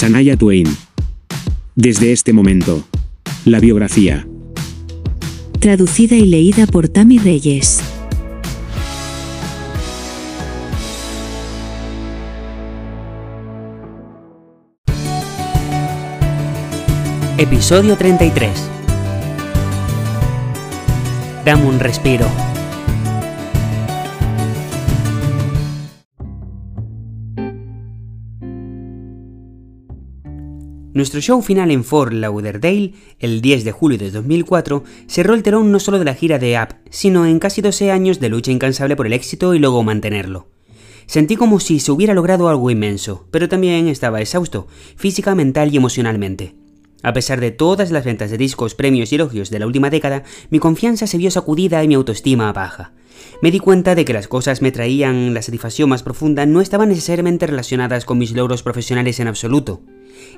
Sanaya Twain. Desde este momento. La biografía. Traducida y leída por Tami Reyes. Episodio 33. Dame un respiro. Nuestro show final en Fort Lauderdale, el 10 de julio de 2004, cerró el telón no solo de la gira de App, sino en casi 12 años de lucha incansable por el éxito y luego mantenerlo. Sentí como si se hubiera logrado algo inmenso, pero también estaba exhausto, física, mental y emocionalmente. A pesar de todas las ventas de discos, premios y elogios de la última década, mi confianza se vio sacudida y mi autoestima baja. Me di cuenta de que las cosas me traían la satisfacción más profunda no estaban necesariamente relacionadas con mis logros profesionales en absoluto.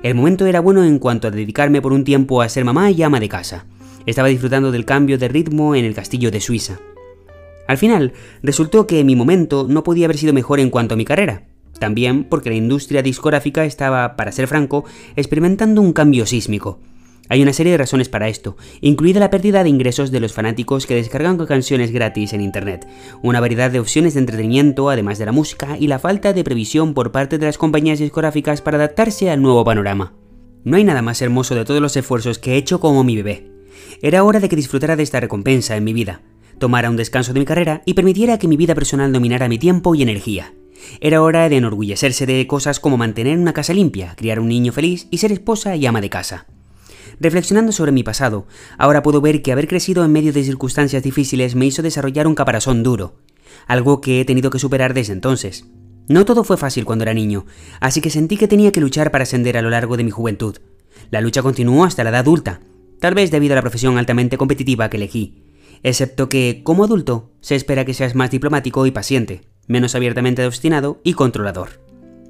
El momento era bueno en cuanto a dedicarme por un tiempo a ser mamá y ama de casa. Estaba disfrutando del cambio de ritmo en el castillo de Suiza. Al final, resultó que mi momento no podía haber sido mejor en cuanto a mi carrera. También porque la industria discográfica estaba, para ser franco, experimentando un cambio sísmico. Hay una serie de razones para esto, incluida la pérdida de ingresos de los fanáticos que descargan canciones gratis en Internet, una variedad de opciones de entretenimiento además de la música y la falta de previsión por parte de las compañías discográficas para adaptarse al nuevo panorama. No hay nada más hermoso de todos los esfuerzos que he hecho como mi bebé. Era hora de que disfrutara de esta recompensa en mi vida, tomara un descanso de mi carrera y permitiera que mi vida personal dominara mi tiempo y energía. Era hora de enorgullecerse de cosas como mantener una casa limpia, criar un niño feliz y ser esposa y ama de casa. Reflexionando sobre mi pasado, ahora puedo ver que haber crecido en medio de circunstancias difíciles me hizo desarrollar un caparazón duro, algo que he tenido que superar desde entonces. No todo fue fácil cuando era niño, así que sentí que tenía que luchar para ascender a lo largo de mi juventud. La lucha continuó hasta la edad adulta, tal vez debido a la profesión altamente competitiva que elegí, excepto que, como adulto, se espera que seas más diplomático y paciente, menos abiertamente obstinado y controlador.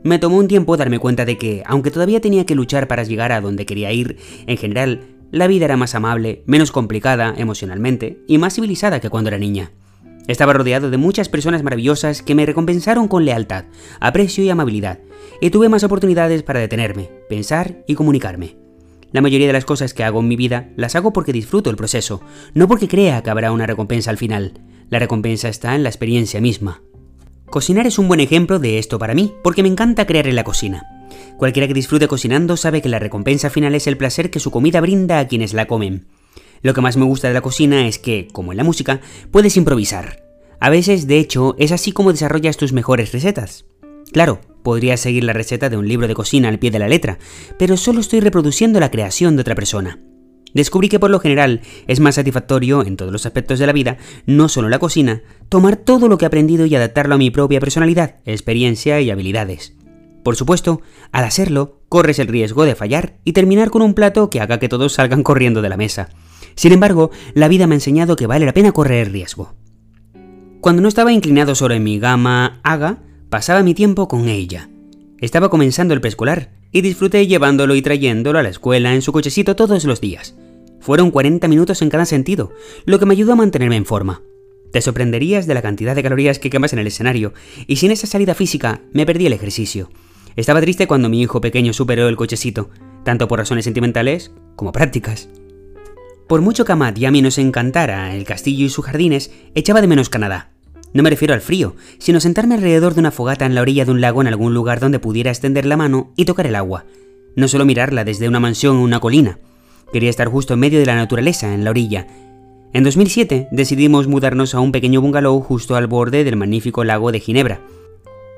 Me tomó un tiempo darme cuenta de que, aunque todavía tenía que luchar para llegar a donde quería ir, en general, la vida era más amable, menos complicada emocionalmente y más civilizada que cuando era niña. Estaba rodeado de muchas personas maravillosas que me recompensaron con lealtad, aprecio y amabilidad, y tuve más oportunidades para detenerme, pensar y comunicarme. La mayoría de las cosas que hago en mi vida las hago porque disfruto el proceso, no porque crea que habrá una recompensa al final. La recompensa está en la experiencia misma. Cocinar es un buen ejemplo de esto para mí, porque me encanta crear en la cocina. Cualquiera que disfrute cocinando sabe que la recompensa final es el placer que su comida brinda a quienes la comen. Lo que más me gusta de la cocina es que, como en la música, puedes improvisar. A veces, de hecho, es así como desarrollas tus mejores recetas. Claro, podrías seguir la receta de un libro de cocina al pie de la letra, pero solo estoy reproduciendo la creación de otra persona. Descubrí que por lo general es más satisfactorio en todos los aspectos de la vida, no solo la cocina, tomar todo lo que he aprendido y adaptarlo a mi propia personalidad, experiencia y habilidades. Por supuesto, al hacerlo, corres el riesgo de fallar y terminar con un plato que haga que todos salgan corriendo de la mesa. Sin embargo, la vida me ha enseñado que vale la pena correr el riesgo. Cuando no estaba inclinado sobre mi gama Aga, pasaba mi tiempo con ella. Estaba comenzando el preescolar y disfruté llevándolo y trayéndolo a la escuela en su cochecito todos los días. Fueron 40 minutos en cada sentido, lo que me ayudó a mantenerme en forma. Te sorprenderías de la cantidad de calorías que quemas en el escenario, y sin esa salida física me perdí el ejercicio. Estaba triste cuando mi hijo pequeño superó el cochecito, tanto por razones sentimentales como prácticas. Por mucho que a y a mí nos encantara el castillo y sus jardines, echaba de menos Canadá. No me refiero al frío, sino sentarme alrededor de una fogata en la orilla de un lago en algún lugar donde pudiera extender la mano y tocar el agua. No solo mirarla desde una mansión o una colina, Quería estar justo en medio de la naturaleza, en la orilla. En 2007 decidimos mudarnos a un pequeño bungalow justo al borde del magnífico lago de Ginebra.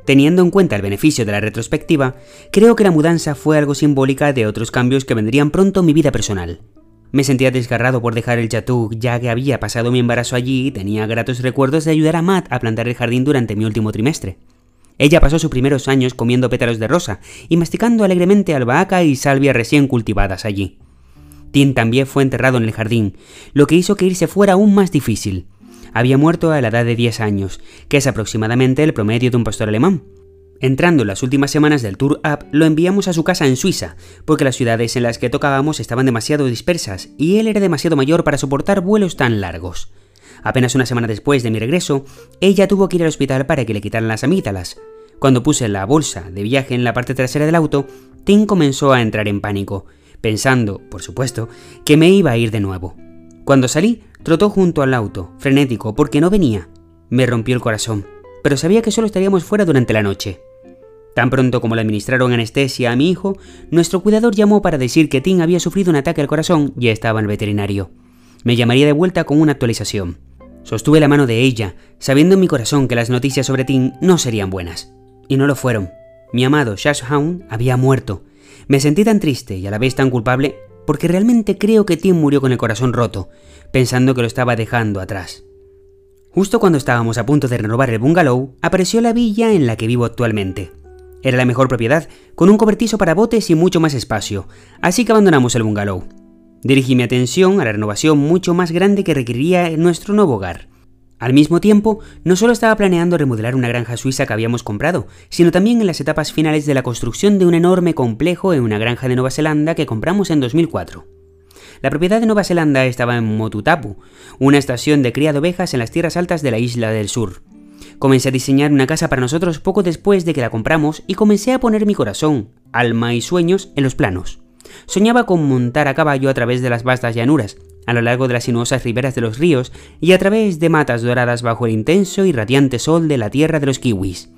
Teniendo en cuenta el beneficio de la retrospectiva, creo que la mudanza fue algo simbólica de otros cambios que vendrían pronto en mi vida personal. Me sentía desgarrado por dejar el chateau ya que había pasado mi embarazo allí y tenía gratos recuerdos de ayudar a Matt a plantar el jardín durante mi último trimestre. Ella pasó sus primeros años comiendo pétalos de rosa y masticando alegremente albahaca y salvia recién cultivadas allí. También fue enterrado en el jardín, lo que hizo que irse fuera aún más difícil. Había muerto a la edad de 10 años, que es aproximadamente el promedio de un pastor alemán. Entrando en las últimas semanas del Tour Up, lo enviamos a su casa en Suiza, porque las ciudades en las que tocábamos estaban demasiado dispersas y él era demasiado mayor para soportar vuelos tan largos. Apenas una semana después de mi regreso, ella tuvo que ir al hospital para que le quitaran las amígdalas. Cuando puse la bolsa de viaje en la parte trasera del auto, Tim comenzó a entrar en pánico, pensando, por supuesto, que me iba a ir de nuevo. Cuando salí, trotó junto al auto, frenético, porque no venía. Me rompió el corazón, pero sabía que solo estaríamos fuera durante la noche. Tan pronto como le administraron anestesia a mi hijo, nuestro cuidador llamó para decir que Tim había sufrido un ataque al corazón y estaba en el veterinario. Me llamaría de vuelta con una actualización. Sostuve la mano de ella, sabiendo en mi corazón que las noticias sobre Tim no serían buenas. Y no lo fueron. Mi amado Shash Hound había muerto. Me sentí tan triste y a la vez tan culpable porque realmente creo que Tim murió con el corazón roto, pensando que lo estaba dejando atrás. Justo cuando estábamos a punto de renovar el bungalow, apareció la villa en la que vivo actualmente. Era la mejor propiedad, con un cobertizo para botes y mucho más espacio, así que abandonamos el bungalow. Dirigí mi atención a la renovación mucho más grande que requeriría nuestro nuevo hogar. Al mismo tiempo, no solo estaba planeando remodelar una granja suiza que habíamos comprado, sino también en las etapas finales de la construcción de un enorme complejo en una granja de Nueva Zelanda que compramos en 2004. La propiedad de Nueva Zelanda estaba en Motutapu, una estación de cría de ovejas en las tierras altas de la isla del sur. Comencé a diseñar una casa para nosotros poco después de que la compramos y comencé a poner mi corazón, alma y sueños en los planos. Soñaba con montar a caballo a través de las vastas llanuras, a lo largo de las sinuosas riberas de los ríos y a través de matas doradas bajo el intenso y radiante sol de la tierra de los kiwis.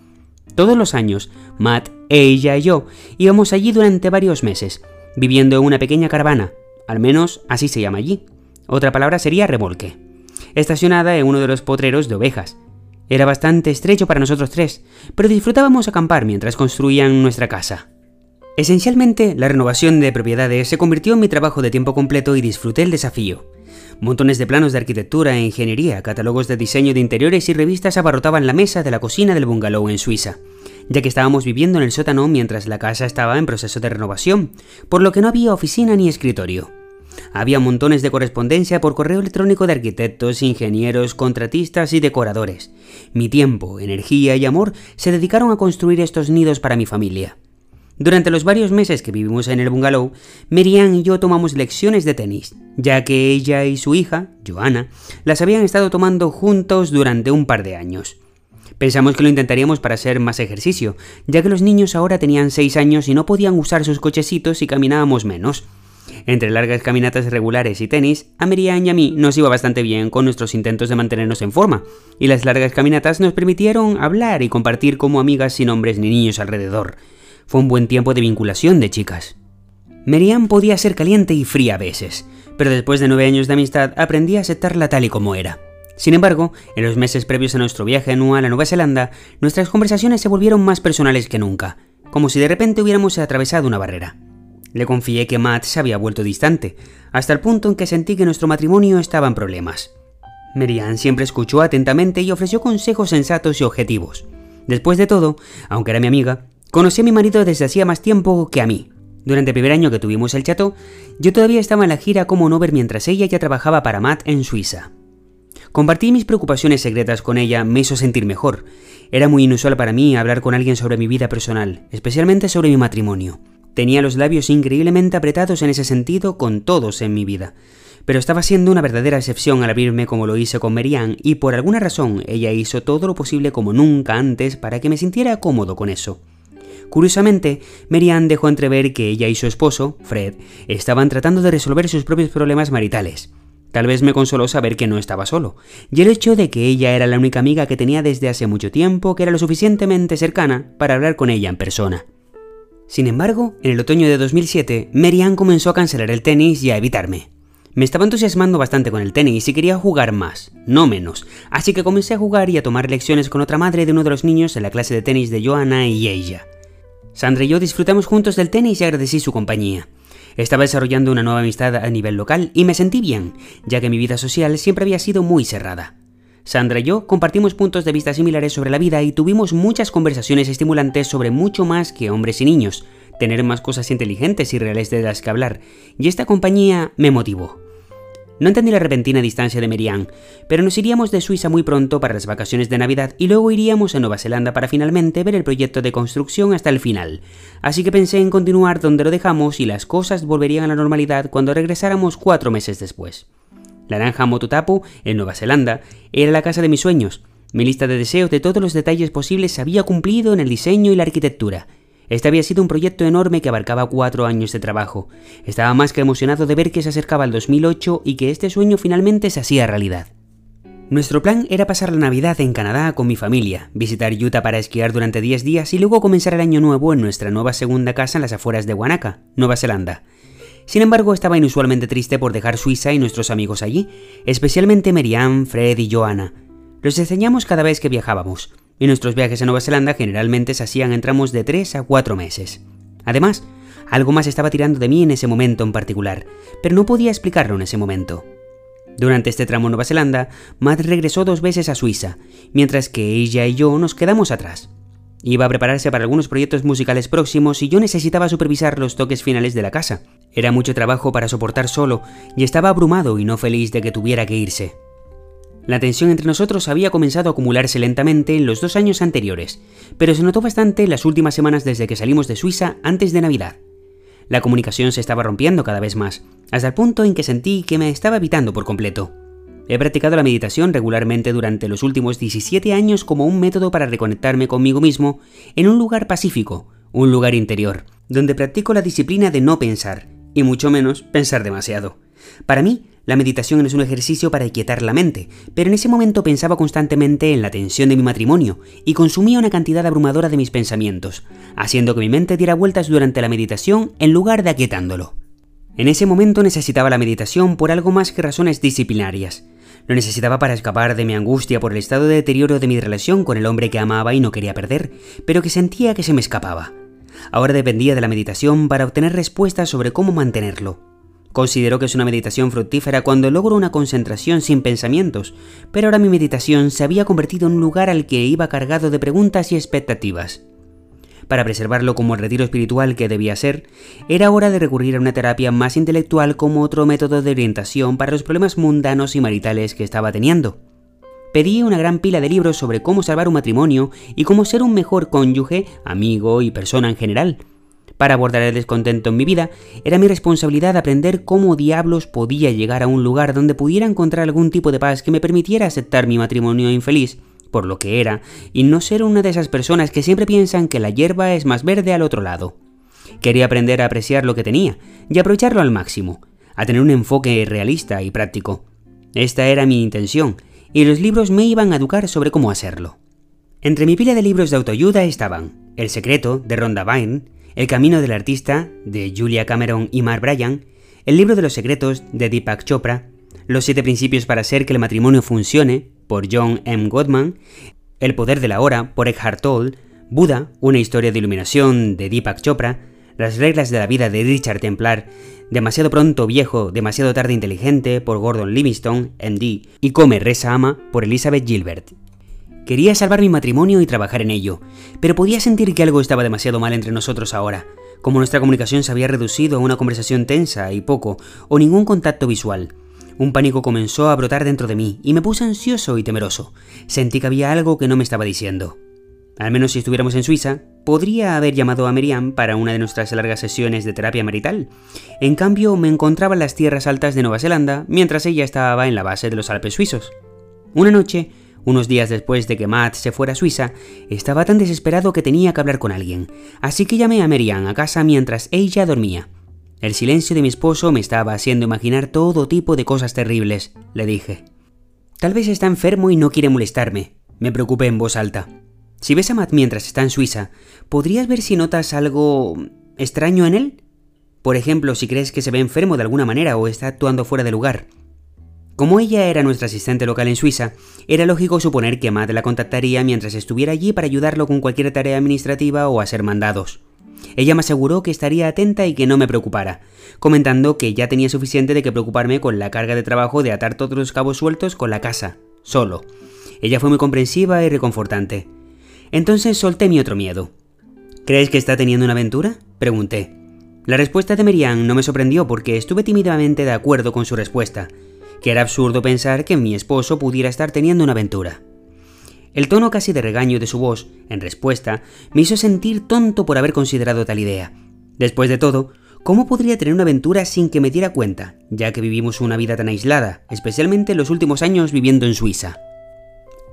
Todos los años, Matt, ella y yo íbamos allí durante varios meses, viviendo en una pequeña caravana, al menos así se llama allí. Otra palabra sería remolque, estacionada en uno de los potreros de ovejas. Era bastante estrecho para nosotros tres, pero disfrutábamos acampar mientras construían nuestra casa. Esencialmente, la renovación de propiedades se convirtió en mi trabajo de tiempo completo y disfruté el desafío. Montones de planos de arquitectura e ingeniería, catálogos de diseño de interiores y revistas abarrotaban la mesa de la cocina del bungalow en Suiza, ya que estábamos viviendo en el sótano mientras la casa estaba en proceso de renovación, por lo que no había oficina ni escritorio. Había montones de correspondencia por correo electrónico de arquitectos, ingenieros, contratistas y decoradores. Mi tiempo, energía y amor se dedicaron a construir estos nidos para mi familia. Durante los varios meses que vivimos en el bungalow, Merian y yo tomamos lecciones de tenis, ya que ella y su hija, Joana, las habían estado tomando juntos durante un par de años. Pensamos que lo intentaríamos para hacer más ejercicio, ya que los niños ahora tenían 6 años y no podían usar sus cochecitos y caminábamos menos. Entre largas caminatas regulares y tenis, a Merian y a mí nos iba bastante bien con nuestros intentos de mantenernos en forma, y las largas caminatas nos permitieron hablar y compartir como amigas sin hombres ni niños alrededor. Fue un buen tiempo de vinculación de chicas. Merian podía ser caliente y fría a veces, pero después de nueve años de amistad aprendí a aceptarla tal y como era. Sin embargo, en los meses previos a nuestro viaje anual a Nueva Zelanda, nuestras conversaciones se volvieron más personales que nunca, como si de repente hubiéramos atravesado una barrera. Le confié que Matt se había vuelto distante, hasta el punto en que sentí que nuestro matrimonio estaba en problemas. Merian siempre escuchó atentamente y ofreció consejos sensatos y objetivos. Después de todo, aunque era mi amiga, Conocí a mi marido desde hacía más tiempo que a mí. Durante el primer año que tuvimos el chateau, yo todavía estaba en la gira como Nover mientras ella ya trabajaba para Matt en Suiza. Compartir mis preocupaciones secretas con ella me hizo sentir mejor. Era muy inusual para mí hablar con alguien sobre mi vida personal, especialmente sobre mi matrimonio. Tenía los labios increíblemente apretados en ese sentido con todos en mi vida. Pero estaba siendo una verdadera excepción al abrirme como lo hice con Merian y por alguna razón ella hizo todo lo posible como nunca antes para que me sintiera cómodo con eso. Curiosamente, Merian dejó entrever que ella y su esposo, Fred, estaban tratando de resolver sus propios problemas maritales. Tal vez me consoló saber que no estaba solo, y el hecho de que ella era la única amiga que tenía desde hace mucho tiempo que era lo suficientemente cercana para hablar con ella en persona. Sin embargo, en el otoño de 2007, Merian comenzó a cancelar el tenis y a evitarme. Me estaba entusiasmando bastante con el tenis y quería jugar más, no menos, así que comencé a jugar y a tomar lecciones con otra madre de uno de los niños en la clase de tenis de Joanna y ella. Sandra y yo disfrutamos juntos del tenis y agradecí su compañía. Estaba desarrollando una nueva amistad a nivel local y me sentí bien, ya que mi vida social siempre había sido muy cerrada. Sandra y yo compartimos puntos de vista similares sobre la vida y tuvimos muchas conversaciones estimulantes sobre mucho más que hombres y niños, tener más cosas inteligentes y reales de las que hablar, y esta compañía me motivó. No entendí la repentina distancia de Merian, pero nos iríamos de Suiza muy pronto para las vacaciones de Navidad y luego iríamos a Nueva Zelanda para finalmente ver el proyecto de construcción hasta el final. Así que pensé en continuar donde lo dejamos y las cosas volverían a la normalidad cuando regresáramos cuatro meses después. La granja Mototapu, en Nueva Zelanda, era la casa de mis sueños. Mi lista de deseos de todos los detalles posibles se había cumplido en el diseño y la arquitectura. Este había sido un proyecto enorme que abarcaba cuatro años de trabajo. Estaba más que emocionado de ver que se acercaba el 2008 y que este sueño finalmente se hacía realidad. Nuestro plan era pasar la Navidad en Canadá con mi familia, visitar Utah para esquiar durante 10 días y luego comenzar el año nuevo en nuestra nueva segunda casa en las afueras de Wanaka, Nueva Zelanda. Sin embargo, estaba inusualmente triste por dejar Suiza y nuestros amigos allí, especialmente Meriam, Fred y Joanna. Los enseñamos cada vez que viajábamos, y nuestros viajes a Nueva Zelanda generalmente se hacían en tramos de 3 a 4 meses. Además, algo más estaba tirando de mí en ese momento en particular, pero no podía explicarlo en ese momento. Durante este tramo Nueva Zelanda, Matt regresó dos veces a Suiza, mientras que ella y yo nos quedamos atrás. Iba a prepararse para algunos proyectos musicales próximos y yo necesitaba supervisar los toques finales de la casa. Era mucho trabajo para soportar solo y estaba abrumado y no feliz de que tuviera que irse. La tensión entre nosotros había comenzado a acumularse lentamente en los dos años anteriores, pero se notó bastante las últimas semanas desde que salimos de Suiza antes de Navidad. La comunicación se estaba rompiendo cada vez más, hasta el punto en que sentí que me estaba evitando por completo. He practicado la meditación regularmente durante los últimos 17 años como un método para reconectarme conmigo mismo en un lugar pacífico, un lugar interior, donde practico la disciplina de no pensar, y mucho menos pensar demasiado. Para mí, la meditación es un ejercicio para quietar la mente, pero en ese momento pensaba constantemente en la tensión de mi matrimonio y consumía una cantidad abrumadora de mis pensamientos, haciendo que mi mente diera vueltas durante la meditación en lugar de aquietándolo. En ese momento necesitaba la meditación por algo más que razones disciplinarias. Lo necesitaba para escapar de mi angustia por el estado de deterioro de mi relación con el hombre que amaba y no quería perder, pero que sentía que se me escapaba. Ahora dependía de la meditación para obtener respuestas sobre cómo mantenerlo. Considero que es una meditación fructífera cuando logro una concentración sin pensamientos, pero ahora mi meditación se había convertido en un lugar al que iba cargado de preguntas y expectativas. Para preservarlo como el retiro espiritual que debía ser, era hora de recurrir a una terapia más intelectual como otro método de orientación para los problemas mundanos y maritales que estaba teniendo. Pedí una gran pila de libros sobre cómo salvar un matrimonio y cómo ser un mejor cónyuge, amigo y persona en general, para abordar el descontento en mi vida, era mi responsabilidad aprender cómo diablos podía llegar a un lugar donde pudiera encontrar algún tipo de paz que me permitiera aceptar mi matrimonio infeliz por lo que era y no ser una de esas personas que siempre piensan que la hierba es más verde al otro lado. Quería aprender a apreciar lo que tenía y aprovecharlo al máximo, a tener un enfoque realista y práctico. Esta era mi intención, y los libros me iban a educar sobre cómo hacerlo. Entre mi pila de libros de autoayuda estaban El secreto de Rhonda Byrne, el camino del artista, de Julia Cameron y Mark Bryan, El libro de los secretos, de Deepak Chopra, Los siete principios para hacer que el matrimonio funcione, por John M. Gottman, El poder de la hora, por Eckhart Tolle, Buda, una historia de iluminación, de Deepak Chopra, Las reglas de la vida, de Richard Templar, Demasiado pronto viejo, demasiado tarde inteligente, por Gordon Livingstone, MD, y Come, Reza Ama, por Elizabeth Gilbert. Quería salvar mi matrimonio y trabajar en ello, pero podía sentir que algo estaba demasiado mal entre nosotros ahora, como nuestra comunicación se había reducido a una conversación tensa y poco, o ningún contacto visual. Un pánico comenzó a brotar dentro de mí y me puse ansioso y temeroso. Sentí que había algo que no me estaba diciendo. Al menos si estuviéramos en Suiza, podría haber llamado a Miriam para una de nuestras largas sesiones de terapia marital. En cambio, me encontraba en las tierras altas de Nueva Zelanda mientras ella estaba en la base de los Alpes suizos. Una noche, unos días después de que Matt se fuera a Suiza, estaba tan desesperado que tenía que hablar con alguien, así que llamé a Merian a casa mientras ella dormía. El silencio de mi esposo me estaba haciendo imaginar todo tipo de cosas terribles, le dije. Tal vez está enfermo y no quiere molestarme, me preocupé en voz alta. Si ves a Matt mientras está en Suiza, ¿podrías ver si notas algo extraño en él? Por ejemplo, si crees que se ve enfermo de alguna manera o está actuando fuera de lugar. Como ella era nuestra asistente local en Suiza, era lógico suponer que Matt la contactaría mientras estuviera allí para ayudarlo con cualquier tarea administrativa o hacer mandados. Ella me aseguró que estaría atenta y que no me preocupara, comentando que ya tenía suficiente de que preocuparme con la carga de trabajo de atar todos los cabos sueltos con la casa, solo. Ella fue muy comprensiva y reconfortante. Entonces solté mi otro miedo. ¿Crees que está teniendo una aventura? Pregunté. La respuesta de Merian no me sorprendió porque estuve tímidamente de acuerdo con su respuesta que era absurdo pensar que mi esposo pudiera estar teniendo una aventura. El tono casi de regaño de su voz, en respuesta, me hizo sentir tonto por haber considerado tal idea. Después de todo, ¿cómo podría tener una aventura sin que me diera cuenta, ya que vivimos una vida tan aislada, especialmente en los últimos años viviendo en Suiza?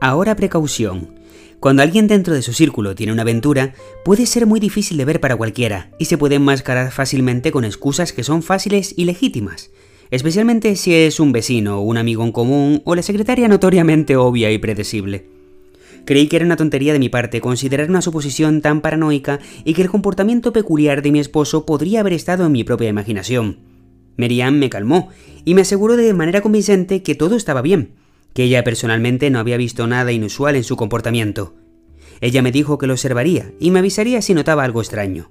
Ahora precaución. Cuando alguien dentro de su círculo tiene una aventura, puede ser muy difícil de ver para cualquiera y se puede enmascarar fácilmente con excusas que son fáciles y legítimas, especialmente si es un vecino, un amigo en común o la secretaria notoriamente obvia y predecible. Creí que era una tontería de mi parte considerar una suposición tan paranoica y que el comportamiento peculiar de mi esposo podría haber estado en mi propia imaginación. Merian me calmó y me aseguró de manera convincente que todo estaba bien, que ella personalmente no había visto nada inusual en su comportamiento. Ella me dijo que lo observaría y me avisaría si notaba algo extraño.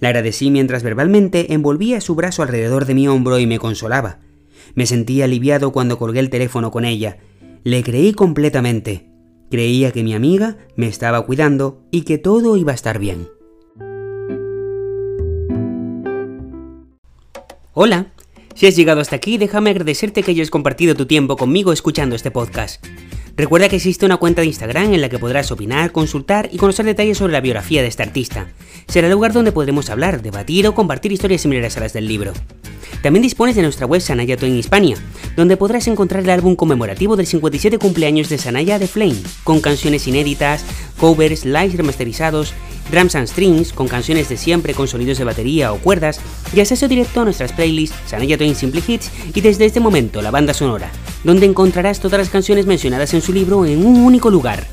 La agradecí mientras verbalmente envolvía su brazo alrededor de mi hombro y me consolaba. Me sentí aliviado cuando colgué el teléfono con ella. Le creí completamente. Creía que mi amiga me estaba cuidando y que todo iba a estar bien. Hola, si has llegado hasta aquí, déjame agradecerte que hayas compartido tu tiempo conmigo escuchando este podcast. Recuerda que existe una cuenta de Instagram en la que podrás opinar, consultar y conocer detalles sobre la biografía de este artista. Será el lugar donde podremos hablar, debatir o compartir historias similares a las del libro. También dispones de nuestra web Sanaya en Hispania, donde podrás encontrar el álbum conmemorativo del 57 cumpleaños de Sanaya de Flame, con canciones inéditas, covers, lives remasterizados, drums and strings, con canciones de siempre con sonidos de batería o cuerdas, y acceso directo a nuestras playlists Sanaya Twain Simple Hits y desde este momento la banda sonora, donde encontrarás todas las canciones mencionadas en su libro en un único lugar.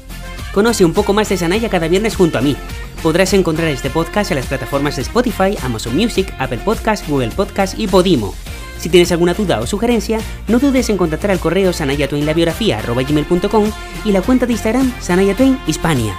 Conoce un poco más de Sanaya cada viernes junto a mí. Podrás encontrar este podcast en las plataformas de Spotify, Amazon Music, Apple Podcast, Google Podcast y Podimo. Si tienes alguna duda o sugerencia, no dudes en contactar al correo sanayatwainlabiografía.com y la cuenta de Instagram Sanaya Hispania.